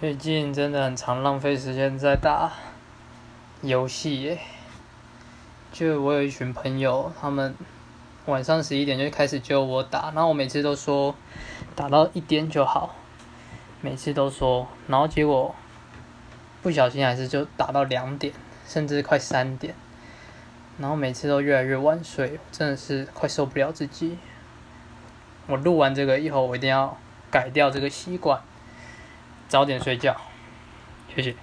最近真的很常浪费时间在打游戏耶。就我有一群朋友，他们晚上十一点就开始揪我打，然后我每次都说打到一点就好，每次都说，然后结果不小心还是就打到两点，甚至快三点，然后每次都越来越晚睡，真的是快受不了自己。我录完这个以后，我一定要改掉这个习惯。早点睡觉，谢谢。